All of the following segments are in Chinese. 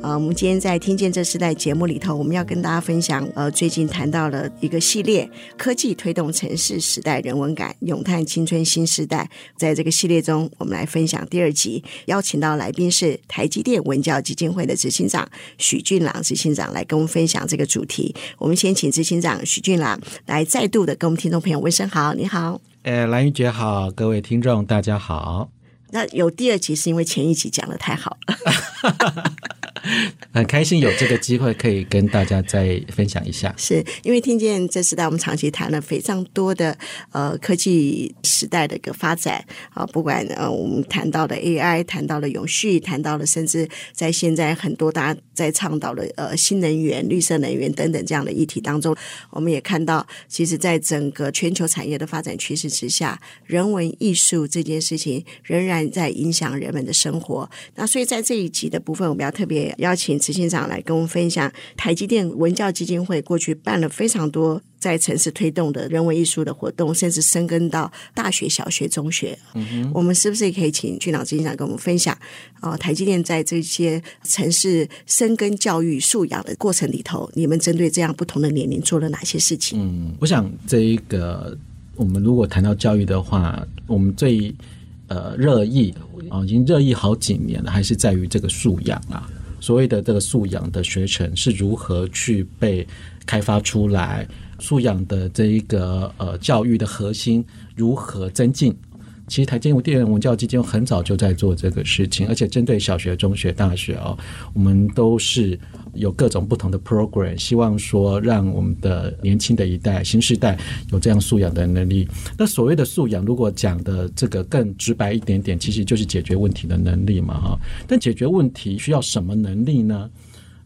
呃，我们今天在听见这时代节目里头，我们要跟大家分享，呃，最近谈到了一个系列，科技推动城市时代人文感，咏叹青春新时代。在这个系列中，我们来分享第二集，邀请到来宾是台积电文教基金会的执行长许俊朗执行长来跟我们分享这个主题。我们先请执行长许俊朗来再度的跟我们听众朋友问声好，你好。呃，兰玉姐好，各位听众大家好。那有第二集是因为前一集讲的太好了。很开心有这个机会可以跟大家再分享一下，是因为听见这时代，我们长期谈了非常多的呃科技时代的一个发展啊，不管呃我们谈到的 AI，谈到了永续，谈到了甚至在现在很多大家在倡导的呃新能源、绿色能源等等这样的议题当中，我们也看到，其实在整个全球产业的发展趋势之下，人文艺术这件事情仍然在影响人们的生活。那所以在这一集的部分，我们要特别。邀请执行长来跟我们分享，台积电文教基金会过去办了非常多在城市推动的人文艺术的活动，甚至深耕到大学、小学、中学。嗯，我们是不是也可以请俊朗执行长跟我们分享？哦，台积电在这些城市深耕教育素养的过程里头，你们针对这样不同的年龄做了哪些事情？嗯，我想这一个，我们如果谈到教育的话，我们最呃热议啊，已经热议好几年了，还是在于这个素养啊。所谓的这个素养的学程是如何去被开发出来？素养的这一个呃教育的核心如何增进？其实台积电文教基金很早就在做这个事情，而且针对小学、中学、大学哦，我们都是有各种不同的 program，希望说让我们的年轻的一代、新时代有这样素养的能力。那所谓的素养，如果讲的这个更直白一点点，其实就是解决问题的能力嘛，哈。但解决问题需要什么能力呢？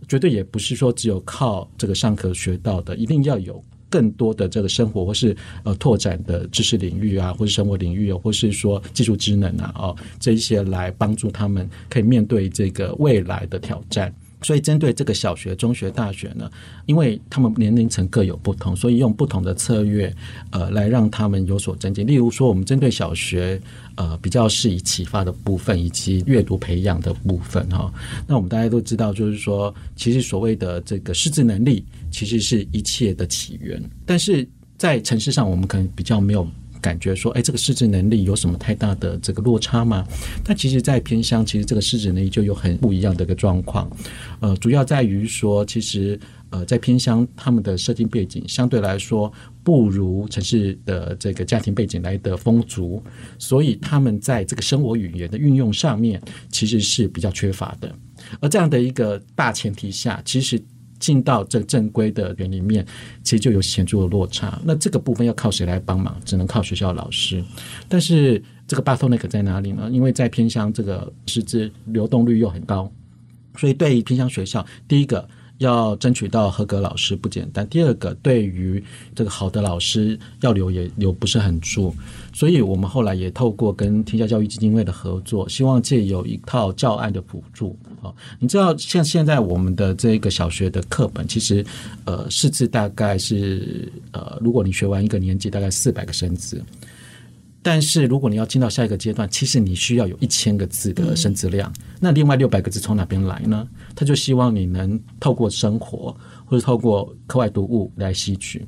绝对也不是说只有靠这个上课学到的，一定要有。更多的这个生活或是呃拓展的知识领域啊，或是生活领域啊，或是说技术职能啊，哦，这一些来帮助他们可以面对这个未来的挑战。所以，针对这个小学、中学、大学呢，因为他们年龄层各有不同，所以用不同的策略，呃，来让他们有所增进。例如说，我们针对小学，呃，比较是以启发的部分以及阅读培养的部分哈、那我们大家都知道，就是说，其实所谓的这个识字能力，其实是一切的起源。但是在城市上，我们可能比较没有。感觉说，哎，这个识字能力有什么太大的这个落差吗？但其实，在偏乡，其实这个识字能力就有很不一样的一个状况。呃，主要在于说，其实呃，在偏乡，他们的社经背景相对来说不如城市的这个家庭背景来的丰足，所以他们在这个生活语言的运用上面，其实是比较缺乏的。而这样的一个大前提下，其实。进到这正规的园里面，其实就有显著的落差。那这个部分要靠谁来帮忙？只能靠学校老师。但是这个 bottleneck 在哪里呢？因为在偏乡，这个师资流动率又很高，所以对于偏乡学校，第一个。要争取到合格老师不简单。第二个，对于这个好的老师要留也留不是很住，所以我们后来也透过跟天下教育基金会的合作，希望借有一套教案的补助。啊，你知道像现在我们的这个小学的课本，其实呃识字大概是呃，如果你学完一个年级，大概四百个生字。但是如果你要进到下一个阶段，其实你需要有一千个字的生字量。嗯、那另外六百个字从哪边来呢？他就希望你能透过生活或者透过课外读物来吸取。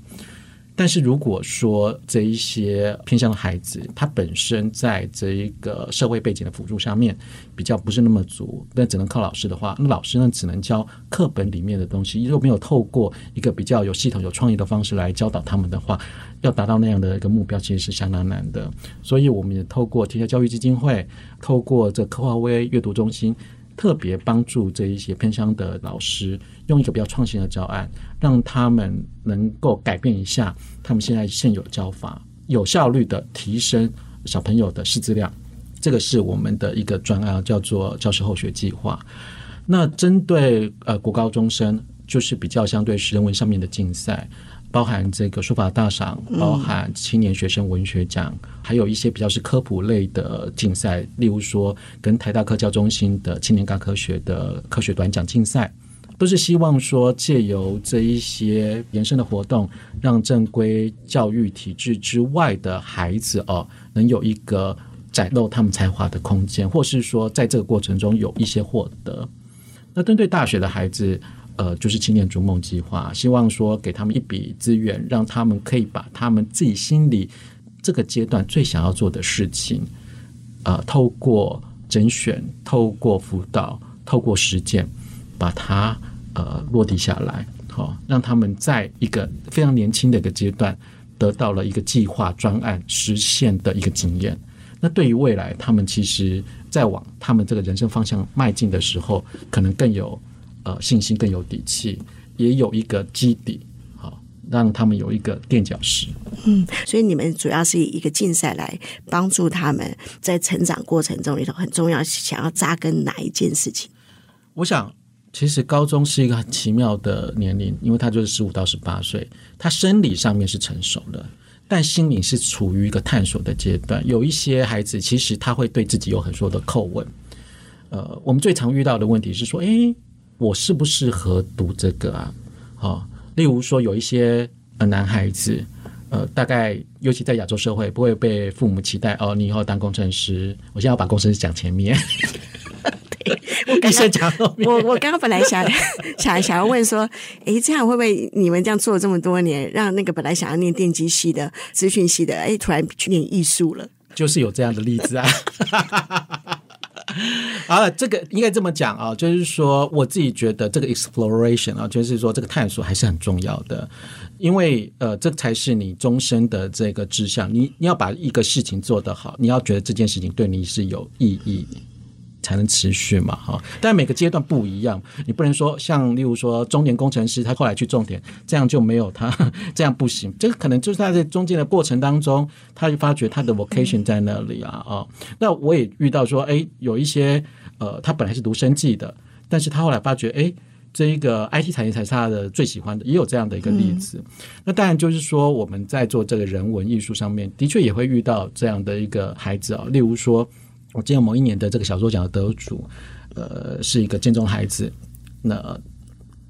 但是如果说这一些偏向的孩子，他本身在这一个社会背景的辅助上面比较不是那么足，那只能靠老师的话，那老师呢只能教课本里面的东西，如果没有透过一个比较有系统、有创意的方式来教导他们的话，要达到那样的一个目标，其实是相当难的。所以我们也透过天下教育基金会，透过这科华威阅读中心。特别帮助这一些偏乡的老师，用一个比较创新的教案，让他们能够改变一下他们现在现有的教法，有效率的提升小朋友的识字量。这个是我们的一个专案，叫做教师后学计划。那针对呃国高中生，就是比较相对人文上面的竞赛，包含这个书法大赏，包含青年学生文学奖，嗯、还有一些比较是科普类的竞赛，例如说跟台大科教中心的青年大科学的科学短讲竞赛，都是希望说借由这一些延伸的活动，让正规教育体制之外的孩子哦，能有一个。展露他们才华的空间，或是说在这个过程中有一些获得。那针对大学的孩子，呃，就是青年逐梦计划，希望说给他们一笔资源，让他们可以把他们自己心里这个阶段最想要做的事情，呃，透过甄选、透过辅导、透过实践，把它呃落地下来，好、让他们在一个非常年轻的一个阶段，得到了一个计划专案实现的一个经验。那对于未来，他们其实在往他们这个人生方向迈进的时候，可能更有呃信心，更有底气，也有一个基底，好，让他们有一个垫脚石。嗯，所以你们主要是以一个竞赛来帮助他们在成长过程中里头很重要，想要扎根哪一件事情？我想，其实高中是一个很奇妙的年龄，因为他就是十五到十八岁，他生理上面是成熟的。但心理是处于一个探索的阶段，有一些孩子其实他会对自己有很多的叩问。呃，我们最常遇到的问题是说，诶，我适不适合读这个啊？好，例如说有一些呃男孩子，呃，大概尤其在亚洲社会，不会被父母期待哦，你以后当工程师。我现在要把工程师讲前面。我刚刚我我刚刚本来想 想想要问说，诶，这样会不会你们这样做了这么多年，让那个本来想要念电机系的、资讯系的，诶，突然去念艺术了？就是有这样的例子啊。好了，这个应该这么讲啊，就是说我自己觉得这个 exploration 啊，就是说这个探索还是很重要的，因为呃，这才是你终身的这个志向。你你要把一个事情做得好，你要觉得这件事情对你是有意义。才能持续嘛，哈！但每个阶段不一样，你不能说像例如说中年工程师，他后来去种田，这样就没有他，这样不行。这个可能就是他在中间的过程当中，他就发觉他的 vocation 在那里啊，啊！那我也遇到说，哎，有一些呃，他本来是读生计的，但是他后来发觉，哎，这一个 IT 产业才是他的最喜欢的，也有这样的一个例子。嗯、那当然就是说，我们在做这个人文艺术上面，的确也会遇到这样的一个孩子啊，例如说。我记得某一年的这个小说奖的得主，呃，是一个建中孩子。那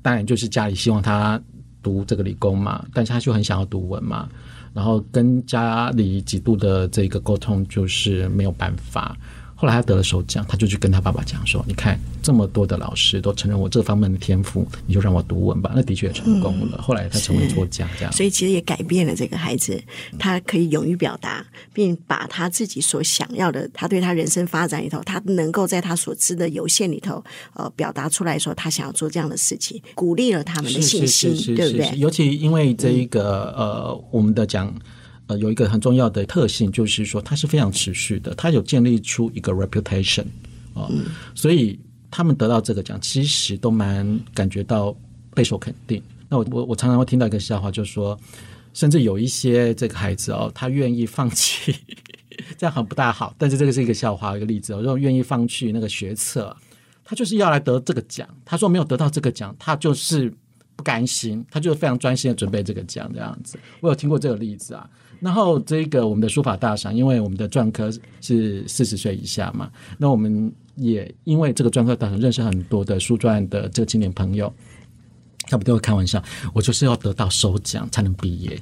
当然就是家里希望他读这个理工嘛，但是他就很想要读文嘛。然后跟家里几度的这个沟通，就是没有办法。后来他得了首奖，他就去跟他爸爸讲说：“你看，这么多的老师都承认我这方面的天赋，你就让我读文吧。”那的确也成功了。嗯、后来他成为作家，这样。所以其实也改变了这个孩子，他可以勇于表达，并把他自己所想要的，他对他人生发展里头，他能够在他所知的有限里头，呃，表达出来说他想要做这样的事情，鼓励了他们的信心，对不对？尤其因为这一个、嗯、呃，我们的讲。呃，有一个很重要的特性，就是说它是非常持续的，它有建立出一个 reputation 啊、呃，嗯、所以他们得到这个奖，其实都蛮感觉到备受肯定。那我我我常常会听到一个笑话，就是说，甚至有一些这个孩子哦，他愿意放弃，这样很不大好，但是这个是一个笑话，一个例子哦，如果愿意放弃那个学测，他就是要来得这个奖。他说没有得到这个奖，他就是不甘心，他就非常专心的准备这个奖，这样子。我有听过这个例子啊。然后这个我们的书法大赏，因为我们的篆刻是四十岁以下嘛，那我们也因为这个篆刻大赏认识很多的书篆的这个青年朋友，他们都会开玩笑，我就是要得到首奖才能毕业。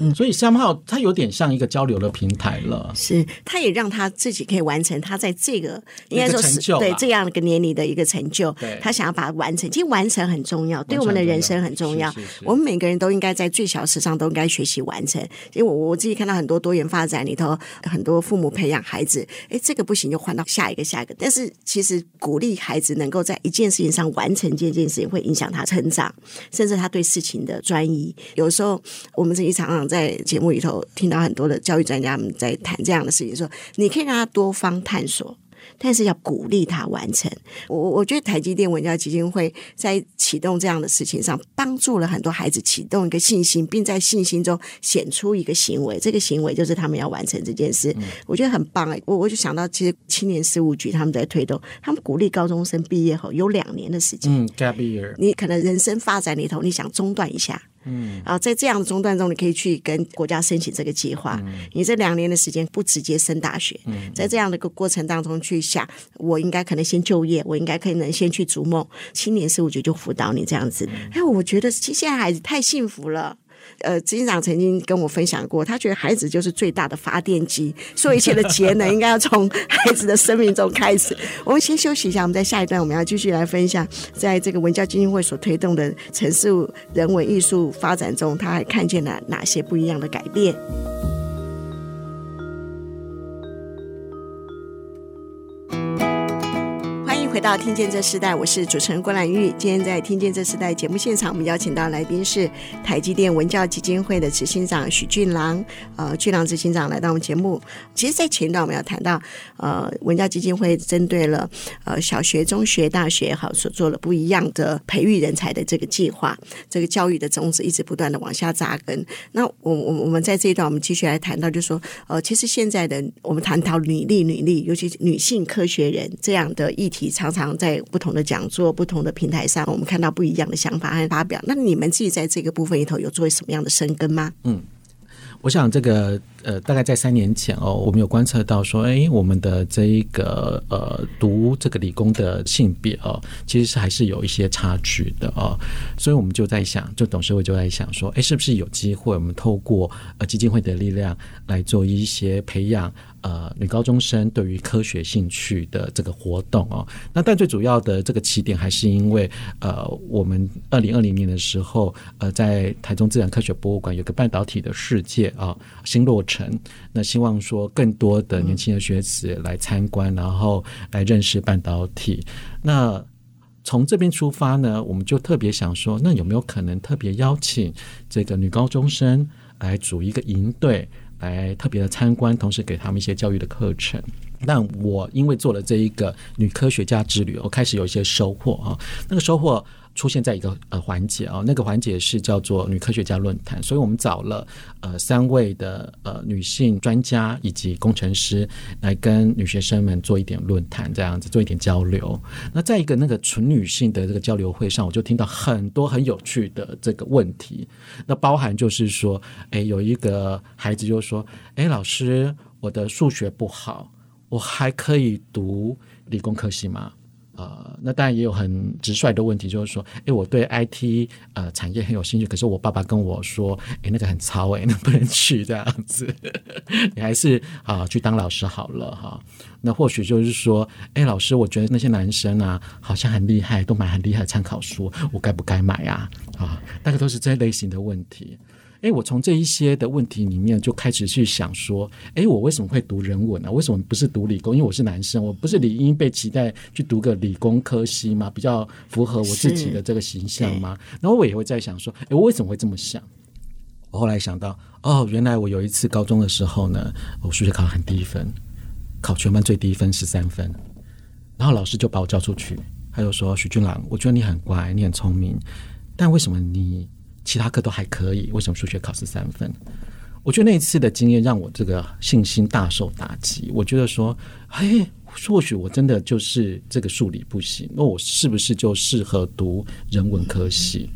嗯，所以 somehow 他有点像一个交流的平台了。是，他也让他自己可以完成他在这个应该说是对这样一个年龄的一个成就。对，他想要把它完成，其实完成很重要，对我们的人生很重要。是是是，我们每个人都应该在最小时上都应该学习完成。因为我我自己看到很多多元发展里头，很多父母培养孩子，哎，这个不行就换到下一个下一个。但是其实鼓励孩子能够在一件事情上完成这件事情，会影响他成长，甚至他对事情的专一。有时候我们这一场。在节目里头听到很多的教育专家们在谈这样的事情，说你可以让他多方探索，但是要鼓励他完成。我我觉得台积电文教基金会在启动这样的事情上，帮助了很多孩子启动一个信心，并在信心中显出一个行为。这个行为就是他们要完成这件事。嗯、我觉得很棒哎！我我就想到，其实青年事务局他们在推动，他们鼓励高中生毕业后有两年的时间。嗯，gap year。你可能人生发展里头，你想中断一下。嗯，然后在这样的中断中，你可以去跟国家申请这个计划。嗯、你这两年的时间不直接升大学，嗯、在这样的一个过程当中去想，我应该可能先就业，我应该可能先去逐梦。青年事务局就辅导你这样子。哎、嗯，我觉得现在孩子太幸福了。呃，执行长曾经跟我分享过，他觉得孩子就是最大的发电机，所以一切的节能应该要从孩子的生命中开始。我们先休息一下，我们在下一段我们要继续来分享，在这个文教基金会所推动的城市人文艺术发展中，他还看见了哪些不一样的改变。回到听见这时代，我是主持人郭兰玉。今天在听见这时代节目现场，我们邀请到来宾是台积电文教基金会的执行长许俊郎。呃，俊郎执行长来到我们节目。其实，在前段我们要谈到，呃，文教基金会针对了呃小学、中学、大学好所做了不一样的培育人才的这个计划，这个教育的种子一直不断的往下扎根。那我我我们在这一段，我们继续来谈到，就是说，呃，其实现在的我们谈到女力、女力，尤其女性科学人这样的议题，常常在不同的讲座、不同的平台上，我们看到不一样的想法和发表。那你们自己在这个部分里头有做什么样的深耕吗？嗯，我想这个。呃，大概在三年前哦，我们有观测到说，哎，我们的这一个呃读这个理工的性别哦，其实是还是有一些差距的哦，所以我们就在想，就董事会就在想说，哎，是不是有机会我们透过呃基金会的力量来做一些培养呃女高中生对于科学兴趣的这个活动哦？那但最主要的这个起点还是因为呃，我们二零二零年的时候呃，在台中自然科学博物馆有个半导体的世界啊，新落成，那希望说更多的年轻的学子来参观，然后来认识半导体。那从这边出发呢，我们就特别想说，那有没有可能特别邀请这个女高中生来组一个营队，来特别的参观，同时给他们一些教育的课程。但我因为做了这一个女科学家之旅，我开始有一些收获啊，那个收获。出现在一个呃环节啊，那个环节是叫做女科学家论坛，所以我们找了呃三位的呃女性专家以及工程师来跟女学生们做一点论坛，这样子做一点交流。那在一个那个纯女性的这个交流会上，我就听到很多很有趣的这个问题。那包含就是说，哎，有一个孩子就说，哎，老师，我的数学不好，我还可以读理工科系吗？呃，那当然也有很直率的问题，就是说，哎，我对 IT 呃产业很有兴趣，可是我爸爸跟我说，哎，那个很糙，哎，能不能去这样子，你还是啊、去当老师好了哈。那或许就是说，哎，老师，我觉得那些男生啊，好像很厉害，都买很厉害的参考书，我该不该买啊？啊，大概都是这类型的问题。哎，我从这一些的问题里面就开始去想说，哎，我为什么会读人文呢？为什么不是读理工？因为我是男生，我不是理应被期待去读个理工科系吗？比较符合我自己的这个形象吗？然后我也会在想说，哎，我为什么会这么想？我后来想到，哦，原来我有一次高中的时候呢，我数学考很低分，考全班最低分十三分，然后老师就把我叫出去，他就说：“许俊朗，我觉得你很乖，你很聪明，但为什么你？”其他科都还可以，为什么数学考试三分？我觉得那一次的经验让我这个信心大受打击。我觉得说，哎，或许我真的就是这个数理不行，那我是不是就适合读人文科系？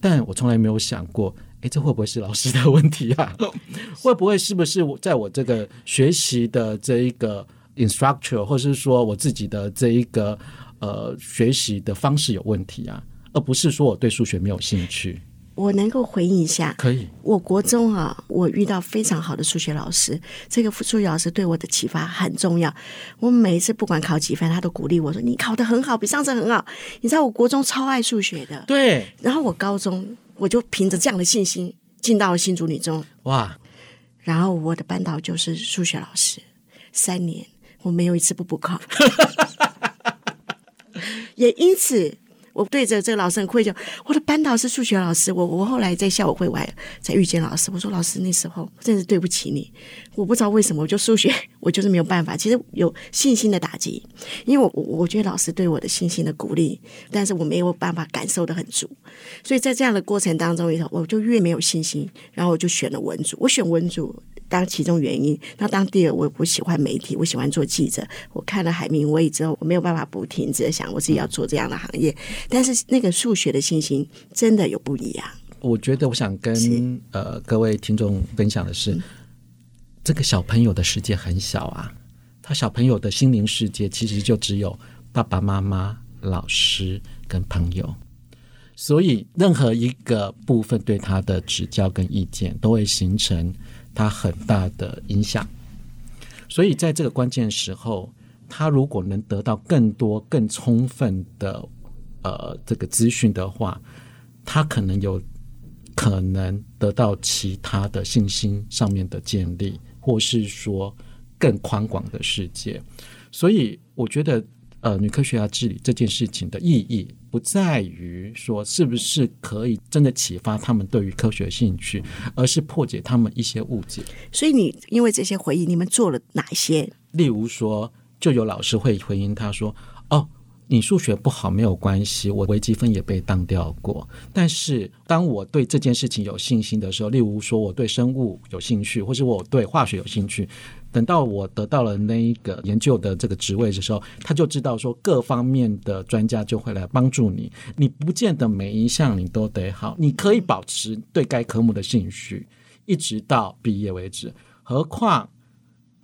但我从来没有想过，哎，这会不会是老师的问题啊？会不会是不是我在我这个学习的这一个 instructor，或是说我自己的这一个呃学习的方式有问题啊？而不是说我对数学没有兴趣。我能够回应一下，可以。我国中啊，我遇到非常好的数学老师，这个数学老师对我的启发很重要。我每一次不管考几分，他都鼓励我说：“你考得很好，比上次很好。”你知道，我国中超爱数学的。对。然后我高中，我就凭着这样的信心进到了新竹女中。哇！然后我的班导就是数学老师，三年我没有一次不补考，也因此。我对着这个老师很愧疚。我的班导是数学老师，我我后来在校委会我还在遇见老师。我说老师，那时候真是对不起你。我不知道为什么，我就数学我就是没有办法。其实有信心的打击，因为我我觉得老师对我的信心的鼓励，但是我没有办法感受得很足，所以在这样的过程当中里头，我就越没有信心，然后我就选了文组。我选文组当其中原因，那当第二，我我喜欢媒体，我喜欢做记者。我看了海明威之后，我没有办法不停止想我自己要做这样的行业，但是那个数学的信心真的有不一样。我觉得我想跟呃各位听众分享的是，嗯，这个小朋友的世界很小啊，他小朋友的心灵世界其实就只有爸爸妈妈、老师跟朋友，所以任何一个部分对他的指教跟意见都会形成他很大的影响。所以在这个关键时候，他如果能得到更多、更充分的呃这个资讯的话，他可能有。可能得到其他的信心上面的建立，或是说更宽广的世界。所以，我觉得，呃，女科学家治理这件事情的意义，不在于说是不是可以真的启发他们对于科学的兴趣，而是破解他们一些误解。所以，你因为这些回忆，你们做了哪些？例如说，就有老师会回应他说：“哦。”你数学不好没有关系，我微积分也被当掉过。但是当我对这件事情有信心的时候，例如说我对生物有兴趣，或是我对化学有兴趣，等到我得到了那一个研究的这个职位的时候，他就知道说各方面的专家就会来帮助你。你不见得每一项你都得好，你可以保持对该科目的兴趣，一直到毕业为止。何况。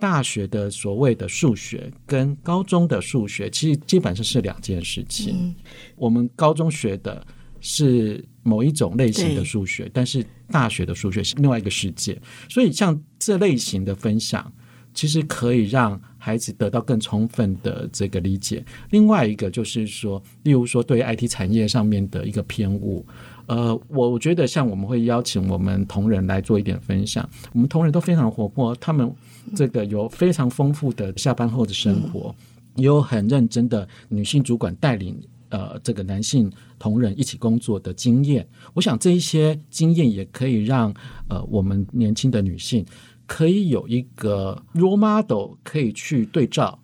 大学的所谓的数学跟高中的数学，其实基本上是两件事情。嗯。我们高中学的是某一种类型的数学，但是大学的数学是另外一个世界。所以，像这类型的分享，其实可以让孩子得到更充分的这个理解。另外一个就是说，例如说对 IT 产业上面的一个偏误。呃，我觉得像我们会邀请我们同仁来做一点分享，我们同仁都非常活泼，他们这个有非常丰富的下班后的生活，也有很认真的女性主管带领呃这个男性同仁一起工作的经验。我想这一些经验也可以让呃我们年轻的女性可以有一个 role model 可以去对照，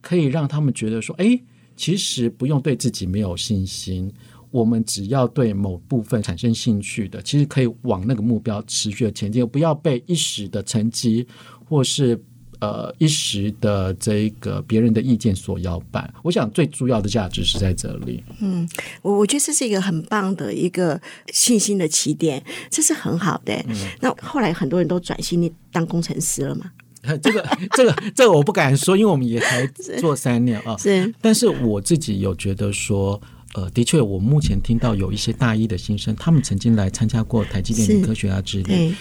可以让他们觉得说，哎，其实不用对自己没有信心。我们只要对某部分产生兴趣的，其实可以往那个目标持续的前进，不要被一时的成绩或是呃一时的这个别人的意见所摇摆。我想最主要的价值是在这里。嗯，我我觉得这是一个很棒的一个信心的起点，这是很好的。嗯、那后来很多人都转型当工程师了嘛？这个这个 这个我不敢说，因为我们也才 做三年啊。是，但是我自己有觉得说。呃，的确，我目前听到有一些大一的新生，他们曾经来参加过台积电的科学啊之类。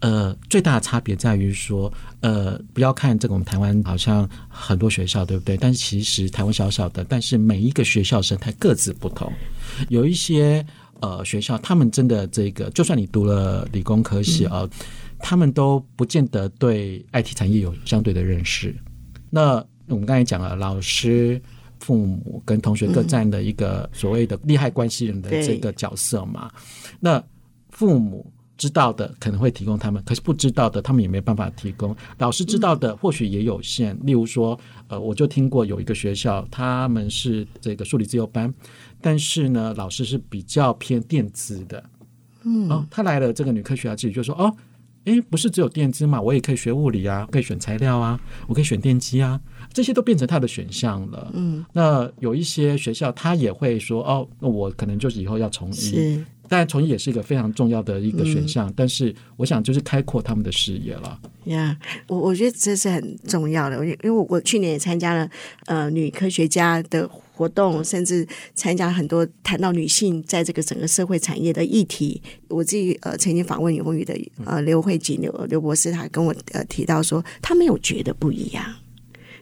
呃，最大的差别在于说，呃，不要看这个我们台湾好像很多学校，对不对？但是其实台湾小小的，但是每一个学校生态各自不同。有一些呃学校，他们真的这个，就算你读了理工科系啊，呃，他们都不见得对 IT 产业有相对的认识。那我们刚才讲了，老师。父母跟同学各占的一个所谓的利害关系人的这个角色嘛，那父母知道的可能会提供他们，可是不知道的他们也没办法提供。老师知道的或许也有限，例如说，呃，我就听过有一个学校，他们是这个数理自由班，但是呢，老师是比较偏电子的，嗯，哦，他来了这个女科学家自己就说，哦。诶，不是只有电子嘛？我也可以学物理啊，可以选材料啊，我可以选电机啊，这些都变成他的选项了。嗯，那有一些学校他也会说，哦，那我可能就是以后要从医，是，当然从医也是一个非常重要的一个选项。嗯，但是我想就是开阔他们的视野了。呀，我我觉得这是很重要的，因为我我去年也参加了呃女科学家的。活动甚至参加很多谈到女性在这个整个社会产业的议题，我自己呃曾经访问永丰余的呃刘慧锦刘刘博士，他跟我呃提到说，他没有觉得不一样，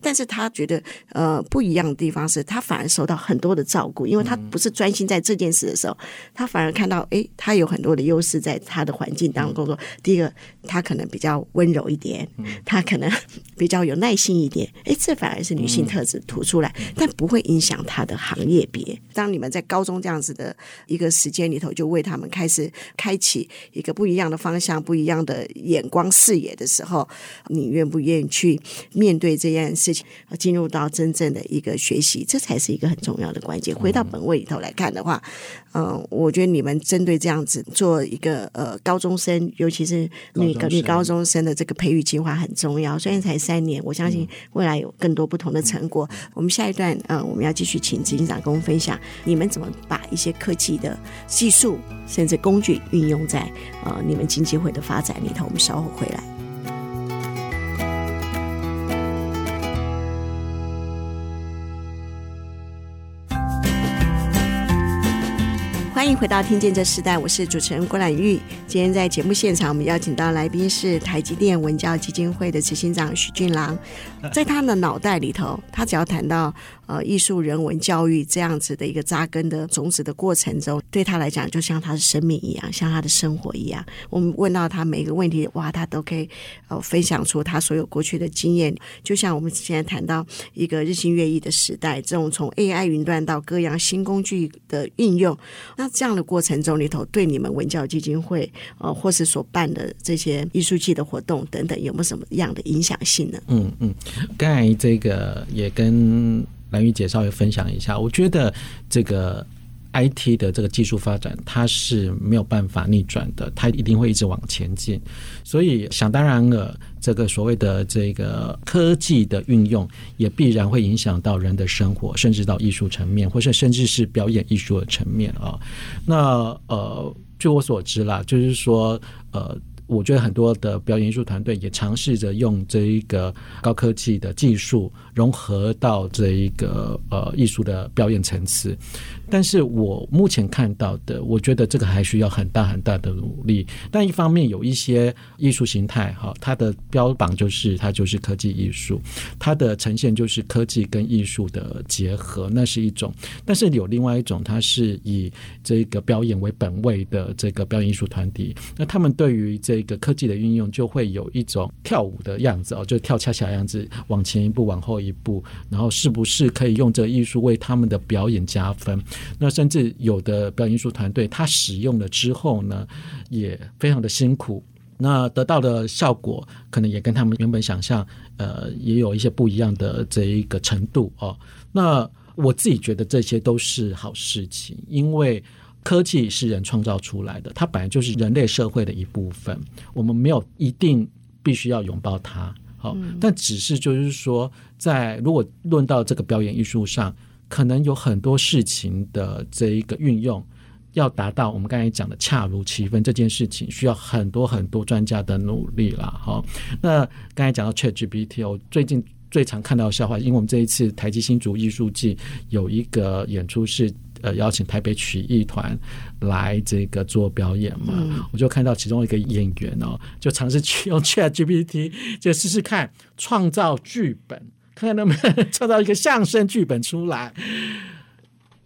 但是他觉得呃不一样的地方是他反而受到很多的照顾，因为他不是专心在这件事的时候，他反而看到哎，他有很多的优势在他的环境当中工作。第一个，他可能比较温柔一点，他可能比较有耐心一点，哎，这反而是女性特质突出来，但不会影响他的行业别。当你们在高中这样子的一个时间里头，就为他们开始开启一个不一样的方向、不一样的眼光视野的时候，你愿不愿意去面对这件事情，进入到真正的一个学习，这才是一个很重要的关键。回到本位里头来看的话，嗯、呃，我觉得你们针对这样子做一个呃高中生，尤其是女女高中生的这个培育计划很重要。虽然才三年，我相信未来有更多不同的成果。我们下一段，嗯、呃，我们要继续请执行长跟我们分享，你们怎么把一些科技的技术甚至工具运用在呃你们经济会的发展里头。我们稍后回来。欢迎回到《听见这时代》，我是主持人郭兰玉。今天在节目现场，我们邀请到来宾是台积电文教基金会的执行长许俊郎。在他的脑袋里头，他只要谈到呃艺术、人文、教育这样子的一个扎根的种子的过程中，对他来讲，就像他的生命一样，像他的生活一样。我们问到他每一个问题，哇，他都可以呃分享出他所有过去的经验。就像我们现在谈到一个日新月异的时代，这种从 AI 云端到各样新工具的运用，那。这样的过程中里头，对你们文教基金会呃，或是所办的这些艺术季的活动等等，有没有什么样的影响性呢？嗯嗯，刚才这个也跟兰玉姐稍微分享一下，我觉得这个。IT 的这个技术发展，它是没有办法逆转的，它一定会一直往前进。所以想当然了，这个所谓的这个科技的运用，也必然会影响到人的生活，甚至到艺术层面，或者甚至是表演艺术的层面啊。那呃，据我所知啦，就是说呃。我觉得很多的表演艺术团队也尝试着用这一个高科技的技术融合到这一个呃艺术的表演层次，但是我目前看到的，我觉得这个还需要很大很大的努力。但一方面有一些艺术形态哈，它的标榜就是它就是科技艺术，它的呈现就是科技跟艺术的结合，那是一种。但是有另外一种，它是以这个表演为本位的这个表演艺术团体，那他们对于这个科技的运用就会有一种跳舞的样子哦，就跳恰恰样子，往前一步，往后一步，然后是不是可以用这艺术为他们的表演加分？那甚至有的表演艺术团队，他使用了之后呢，也非常的辛苦，那得到的效果可能也跟他们原本想象，呃，也有一些不一样的这一个程度哦。那我自己觉得这些都是好事情，因为。科技是人创造出来的，它本来就是人类社会的一部分。我们没有一定必须要拥抱它，好，但只是就是说，在如果论到这个表演艺术上，可能有很多事情的这一个运用，要达到我们刚才讲的恰如其分这件事情，需要很多很多专家的努力了。好，那刚才讲到 ChatGPT，我最近最常看到的笑话，因为我们这一次台积新竹艺术季有一个演出是。呃，邀请台北曲艺团来这个做表演嘛，嗯、我就看到其中一个演员哦，就尝试去用 ChatGPT，就试试看创造剧本，看看能不能创造一个相声剧本出来。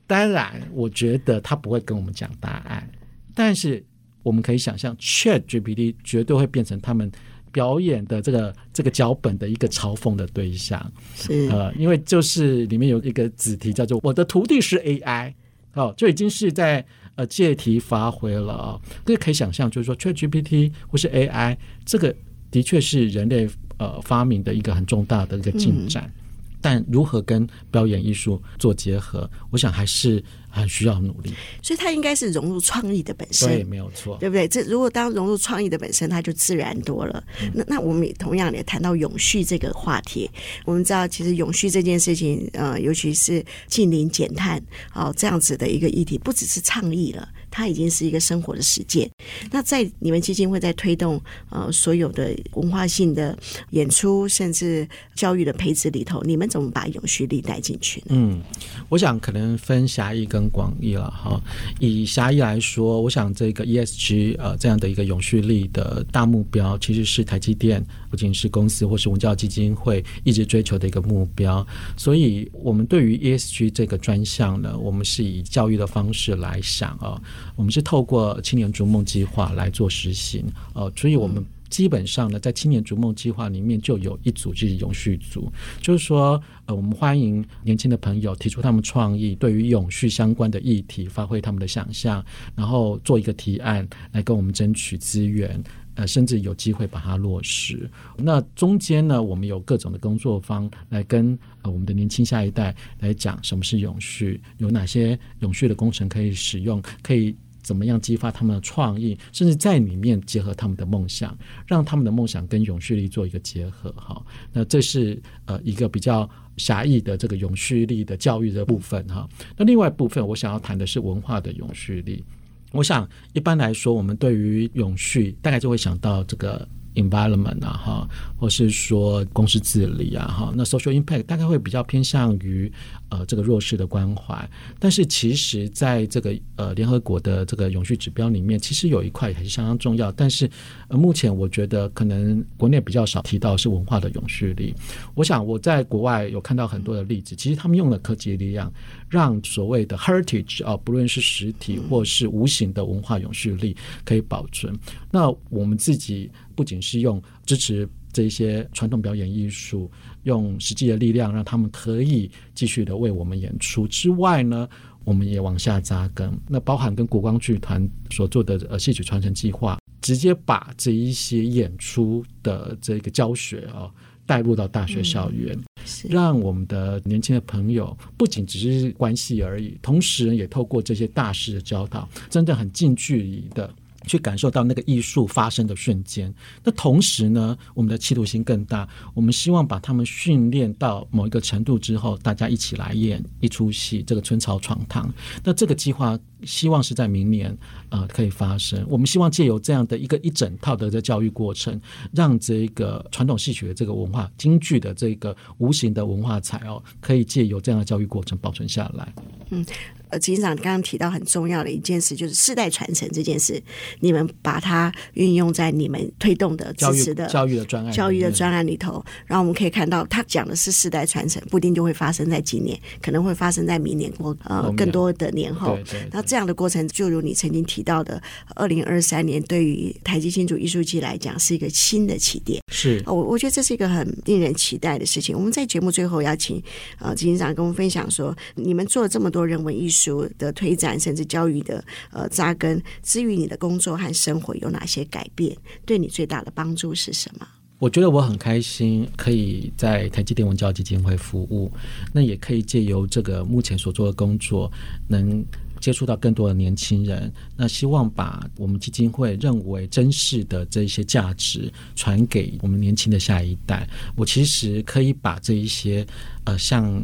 当然，我觉得他不会跟我们讲答案，但是我们可以想象，ChatGPT 绝对会变成他们。表演的这个这个脚本的一个嘲讽的对象，是呃，因为就是里面有一个子题叫做“我的徒弟是 AI”，哦，就已经是在呃借题发挥了啊。这、哦、可以想象，就是说，ChatGPT 或是 AI，这个的确是人类呃发明的一个很重大的一个进展。嗯但如何跟表演艺术做结合，我想还是很需要努力。所以它应该是融入创意的本身，对，没有错，对不对？这如果当融入创意的本身，它就自然多了。嗯、那那我们也同样也谈到永续这个话题。我们知道，其实永续这件事情，呃，尤其是近邻减碳，哦，这样子的一个议题，不只是倡议了。它已经是一个生活的实践。那在你们基金会在推动呃所有的文化性的演出，甚至教育的培植里头，你们怎么把永续力带进去呢？嗯，我想可能分狭义跟广义了哈。以狭义来说，我想这个 ESG 呃这样的一个永续力的大目标，其实是台积电不仅是公司或是文教基金会一直追求的一个目标。所以，我们对于 ESG 这个专项呢，我们是以教育的方式来想啊，我们是透过青年逐梦计划来做实行呃，所以我们基本上呢，在青年逐梦计划里面就有一组就是永续组，就是说呃，我们欢迎年轻的朋友提出他们创意，对于永续相关的议题发挥他们的想象，然后做一个提案来跟我们争取资源。呃，甚至有机会把它落实。那中间呢，我们有各种的工作方来跟我们的年轻下一代来讲什么是永续，有哪些永续的工程可以使用，可以怎么样激发他们的创意，甚至在里面结合他们的梦想，让他们的梦想跟永续力做一个结合。哈，那这是呃一个比较狭义的这个永续力的教育的部分。哈，那另外一部分我想要谈的是文化的永续力。我想，一般来说，我们对于永续，大概就会想到这个 environment 啊，哈，或是说公司治理啊，哈，那 social impact 大概会比较偏向于。呃，这个弱势的关怀，但是其实在这个呃联合国的这个永续指标里面，其实有一块还是相当重要。但是呃，目前我觉得可能国内比较少提到是文化的永续力。我想我在国外有看到很多的例子，其实他们用了科技力量，让所谓的 heritage 啊、不论是实体或是无形的文化永续力可以保存。那我们自己不仅是用支持这些传统表演艺术。用实际的力量让他们可以继续的为我们演出之外呢，我们也往下扎根。那包含跟国光剧团所做的呃戏曲传承计划，直接把这一些演出的这个教学啊带入到大学校园，让我们的年轻的朋友不仅只是关系而已，同时也透过这些大师的教导，真的很近距离的。去感受到那个艺术发生的瞬间。那同时呢，我们的企图心更大。我们希望把他们训练到某一个程度之后，大家一起来演一出戏，这个《春草闯堂》。那这个计划希望是在明年呃可以发生。我们希望借由这样的一个一整套的这教育过程，让这个传统戏曲的这个文化、京剧的这个无形的文化财哦，可以借由这样的教育过程保存下来。嗯。呃，执行长刚刚提到很重要的一件事，就是世代传承这件事。你们把它运用在你们推动的支持的教育的专案、教育的专案里头，然后我们可以看到，他讲的是世代传承，不一定就会发生在今年，可能会发生在明年或呃更多的年后。那这样的过程，就如你曾经提到的，二零二三年对于台积新竹艺术季来讲是一个新的起点。是，我我觉得这是一个很令人期待的事情。我们在节目最后要请呃执行长跟我们分享说，你们做了这么多人文艺术。书的推展，甚至教育的呃扎根，至于你的工作和生活有哪些改变？对你最大的帮助是什么？我觉得我很开心，可以在台积电文教基金会服务，那也可以借由这个目前所做的工作，能接触到更多的年轻人。那希望把我们基金会认为珍视的这一些价值传给我们年轻的下一代。我其实可以把这一些呃，像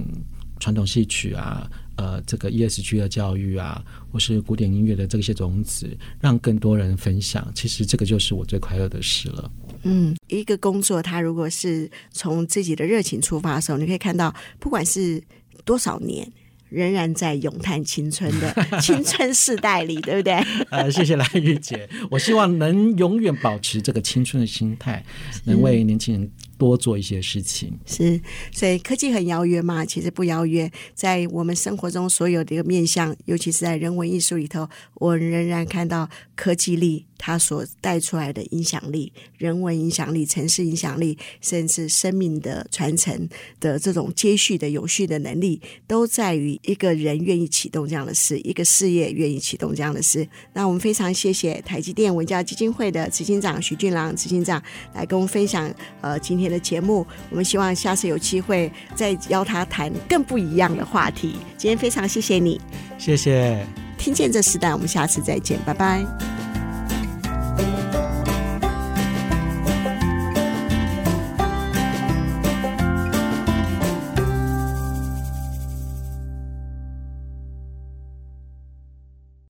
传统戏曲啊。呃，这个 ESG 的教育啊，或是古典音乐的这些种子，让更多人分享，其实这个就是我最快乐的事了。嗯，一个工作，它如果是从自己的热情出发的时候，你可以看到，不管是多少年，仍然在咏叹青春的 青春世代里，对不对？呃，谢谢蓝玉姐，我希望能永远保持这个青春的心态，能为年轻人。多做一些事情是，所以科技很遥远嘛？其实不遥远，在我们生活中所有的一个面向，尤其是在人文艺术里头，我仍然看到科技力它所带出来的影响力、人文影响力、城市影响力，甚至生命的传承的这种接续的有序的能力，都在于一个人愿意启动这样的事，一个事业愿意启动这样的事。那我们非常谢谢台积电文教基金会的执行长徐俊郎执行长来跟我们分享，呃，今天。的节目，我们希望下次有机会再邀他谈更不一样的话题。今天非常谢谢你，谢谢。听见这时代，我们下次再见，拜拜。Thank you.